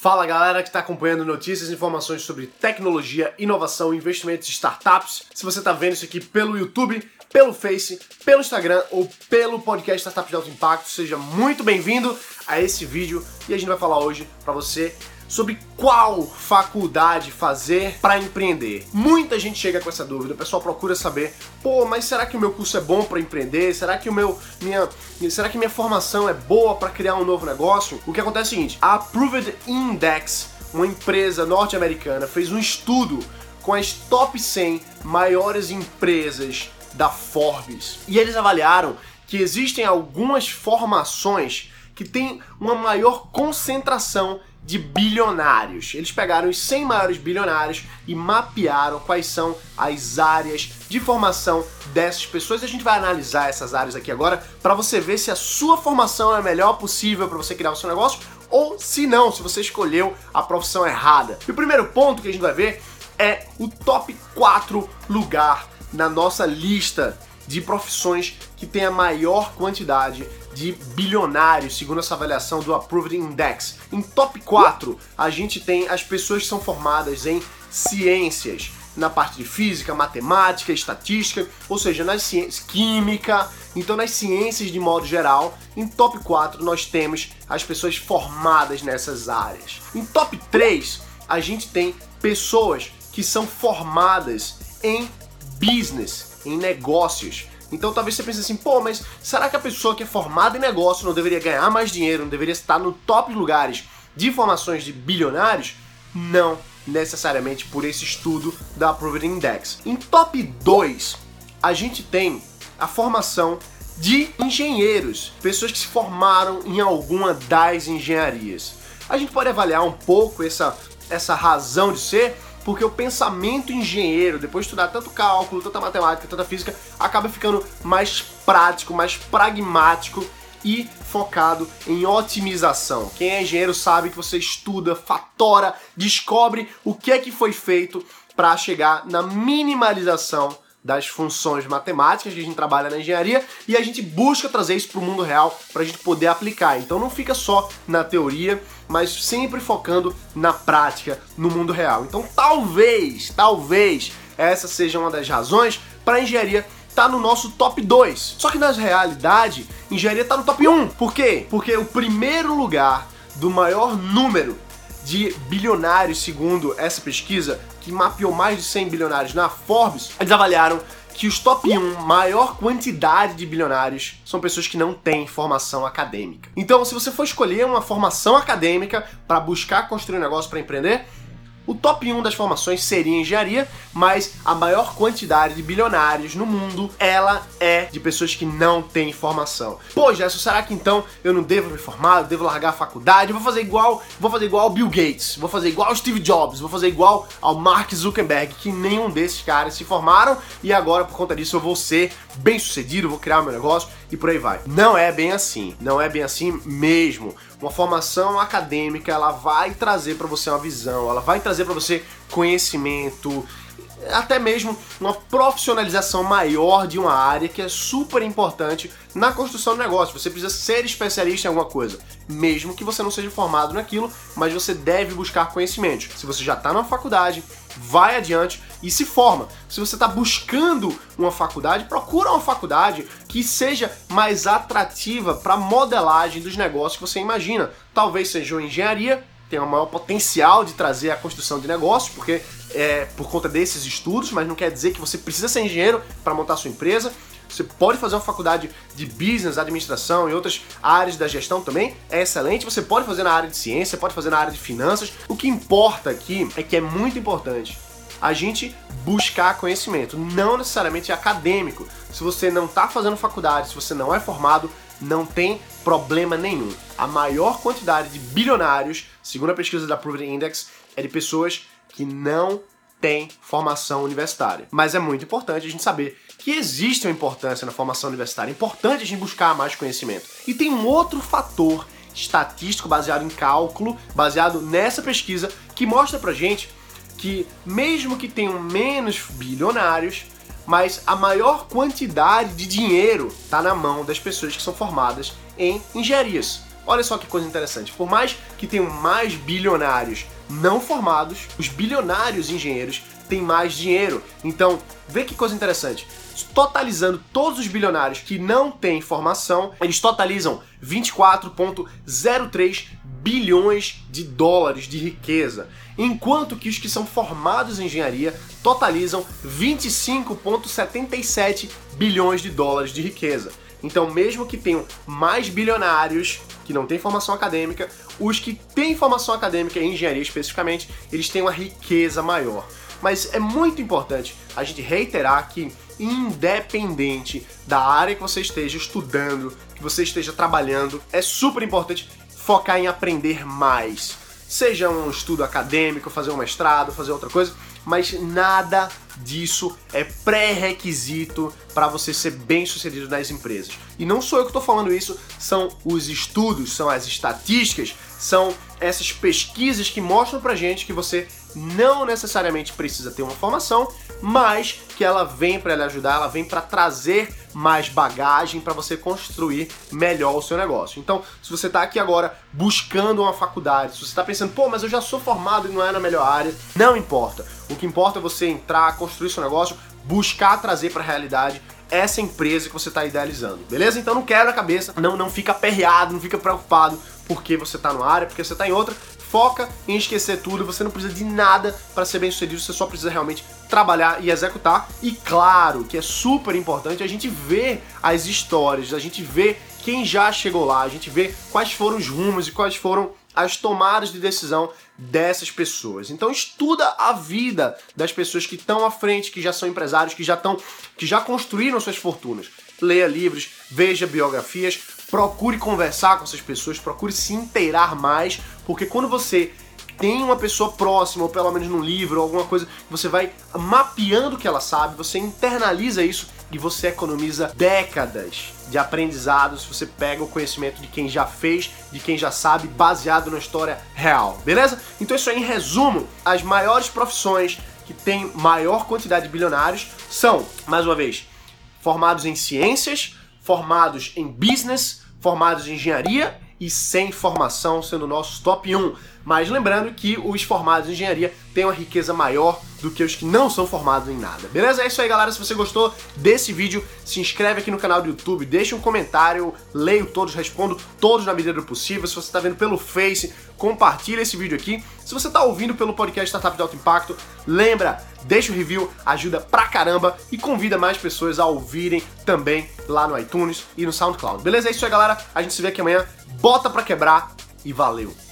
Fala galera que está acompanhando notícias e informações sobre tecnologia, inovação, investimentos e startups. Se você está vendo isso aqui pelo YouTube, pelo Face, pelo Instagram ou pelo podcast Startup de Alto Impacto, seja muito bem-vindo a esse vídeo e a gente vai falar hoje para você sobre qual faculdade fazer para empreender. Muita gente chega com essa dúvida, o pessoal procura saber, pô, mas será que o meu curso é bom para empreender? Será que o meu minha será que minha formação é boa para criar um novo negócio? O que acontece é o seguinte, a Approved Index, uma empresa norte-americana, fez um estudo com as top 100 maiores empresas da Forbes. E eles avaliaram que existem algumas formações que têm uma maior concentração de bilionários. Eles pegaram os 100 maiores bilionários e mapearam quais são as áreas de formação dessas pessoas. A gente vai analisar essas áreas aqui agora para você ver se a sua formação é a melhor possível para você criar o seu negócio ou se não, se você escolheu a profissão errada. E o primeiro ponto que a gente vai ver é o top 4 lugar na nossa lista de profissões que tem a maior quantidade de bilionários, segundo essa avaliação do Approved Index. Em top 4, a gente tem as pessoas que são formadas em ciências, na parte de física, matemática, estatística, ou seja, nas ciências, química, então nas ciências de modo geral. Em top 4 nós temos as pessoas formadas nessas áreas. Em top 3, a gente tem pessoas que são formadas em business, em negócios. Então talvez você pense assim, pô, mas será que a pessoa que é formada em negócio não deveria ganhar mais dinheiro, não deveria estar no top lugares de formações de bilionários? Não necessariamente por esse estudo da Approved Index. Em top 2, a gente tem a formação de engenheiros, pessoas que se formaram em alguma das engenharias. A gente pode avaliar um pouco essa, essa razão de ser porque o pensamento engenheiro, depois de estudar tanto cálculo, tanta matemática, tanta física, acaba ficando mais prático, mais pragmático e focado em otimização. Quem é engenheiro sabe que você estuda, fatora, descobre o que é que foi feito para chegar na minimalização das funções matemáticas que a gente trabalha na engenharia e a gente busca trazer isso para o mundo real para a gente poder aplicar. Então não fica só na teoria, mas sempre focando na prática, no mundo real. Então talvez, talvez essa seja uma das razões para a engenharia tá no nosso top 2. Só que na realidade, engenharia tá no top 1. Por quê? Porque o primeiro lugar do maior número de bilionários, segundo essa pesquisa, que mapeou mais de 100 bilionários na Forbes, eles avaliaram que os top 1 maior quantidade de bilionários são pessoas que não têm formação acadêmica. Então, se você for escolher uma formação acadêmica para buscar construir um negócio para empreender, o top 1 das formações seria engenharia, mas a maior quantidade de bilionários no mundo, ela é de pessoas que não têm formação. Pô, Gerson, será que então eu não devo me formar, eu devo largar a faculdade, eu vou fazer igual, vou fazer igual ao Bill Gates, vou fazer igual ao Steve Jobs, vou fazer igual ao Mark Zuckerberg, que nenhum desses caras se formaram e agora por conta disso eu vou ser bem sucedido, vou criar o meu negócio e por aí vai. Não é bem assim, não é bem assim mesmo. Uma formação acadêmica, ela vai trazer para você uma visão, ela vai trazer para você conhecimento, até mesmo uma profissionalização maior de uma área que é super importante na construção do negócio. Você precisa ser especialista em alguma coisa, mesmo que você não seja formado naquilo, mas você deve buscar conhecimento. Se você já está na faculdade, vai adiante e se forma. Se você está buscando uma faculdade, procura uma faculdade que seja mais atrativa para a modelagem dos negócios que você imagina. Talvez seja uma engenharia, tem um maior potencial de trazer a construção de negócios, porque é por conta desses estudos, mas não quer dizer que você precisa ser engenheiro para montar sua empresa. Você pode fazer uma faculdade de business, administração e outras áreas da gestão também, é excelente. Você pode fazer na área de ciência, pode fazer na área de finanças. O que importa aqui é que é muito importante a gente buscar conhecimento, não necessariamente acadêmico. Se você não está fazendo faculdade, se você não é formado, não tem problema nenhum. A maior quantidade de bilionários, segundo a pesquisa da Proven Index, é de pessoas que não têm formação universitária. Mas é muito importante a gente saber que existe uma importância na formação universitária. É importante a gente buscar mais conhecimento. E tem um outro fator estatístico baseado em cálculo, baseado nessa pesquisa, que mostra pra gente que mesmo que tenham menos bilionários, mas a maior quantidade de dinheiro está na mão das pessoas que são formadas em engenharias. Olha só que coisa interessante. Por mais que tenham mais bilionários não formados, os bilionários engenheiros têm mais dinheiro. Então, vê que coisa interessante. Totalizando todos os bilionários que não têm formação, eles totalizam 24,03 bilhões de dólares de riqueza, enquanto que os que são formados em engenharia totalizam 25,77 bilhões de dólares de riqueza. Então, mesmo que tenham mais bilionários que não têm formação acadêmica, os que têm formação acadêmica em engenharia especificamente, eles têm uma riqueza maior. Mas é muito importante a gente reiterar que, independente da área que você esteja estudando, que você esteja trabalhando, é super importante focar em aprender mais. Seja um estudo acadêmico, fazer um mestrado, fazer outra coisa, mas nada disso é pré-requisito para você ser bem sucedido nas empresas. E não sou eu que estou falando isso, são os estudos, são as estatísticas, são essas pesquisas que mostram pra gente que você não necessariamente precisa ter uma formação, mas que ela vem para lhe ajudar, ela vem para trazer mais bagagem para você construir melhor o seu negócio. Então, se você está aqui agora buscando uma faculdade, se você está pensando, pô, mas eu já sou formado e não é na melhor área, não importa. O que importa é você entrar, construir seu negócio, buscar trazer para a realidade essa empresa que você está idealizando, beleza? Então não quebra a cabeça, não, não fica aperreado, não fica preocupado porque você está numa área, porque você está em outra. Foca em esquecer tudo, você não precisa de nada para ser bem sucedido, você só precisa realmente trabalhar e executar. E claro que é super importante a gente ver as histórias, a gente ver quem já chegou lá, a gente ver quais foram os rumos e quais foram as tomadas de decisão dessas pessoas. Então estuda a vida das pessoas que estão à frente, que já são empresários, que já estão, que já construíram suas fortunas. Leia livros, veja biografias, procure conversar com essas pessoas, procure se inteirar mais, porque quando você tem uma pessoa próxima, ou pelo menos num livro, ou alguma coisa, você vai mapeando o que ela sabe, você internaliza isso e você economiza décadas de aprendizado se você pega o conhecimento de quem já fez, de quem já sabe, baseado na história real, beleza? Então isso aí, em resumo, as maiores profissões que têm maior quantidade de bilionários são, mais uma vez, formados em ciências, formados em business, formados em engenharia e sem formação, sendo o nosso top 1. Mas lembrando que os formados em engenharia têm uma riqueza maior do que os que não são formados em nada. Beleza? É isso aí, galera. Se você gostou desse vídeo, se inscreve aqui no canal do YouTube, deixa um comentário, leio todos, respondo todos na medida do possível. Se você está vendo pelo Face, compartilha esse vídeo aqui. Se você está ouvindo pelo podcast Startup de Alto Impacto, lembra, deixa o review, ajuda pra caramba e convida mais pessoas a ouvirem também lá no iTunes e no SoundCloud. Beleza? É isso aí, galera. A gente se vê aqui amanhã. Bota pra quebrar e valeu!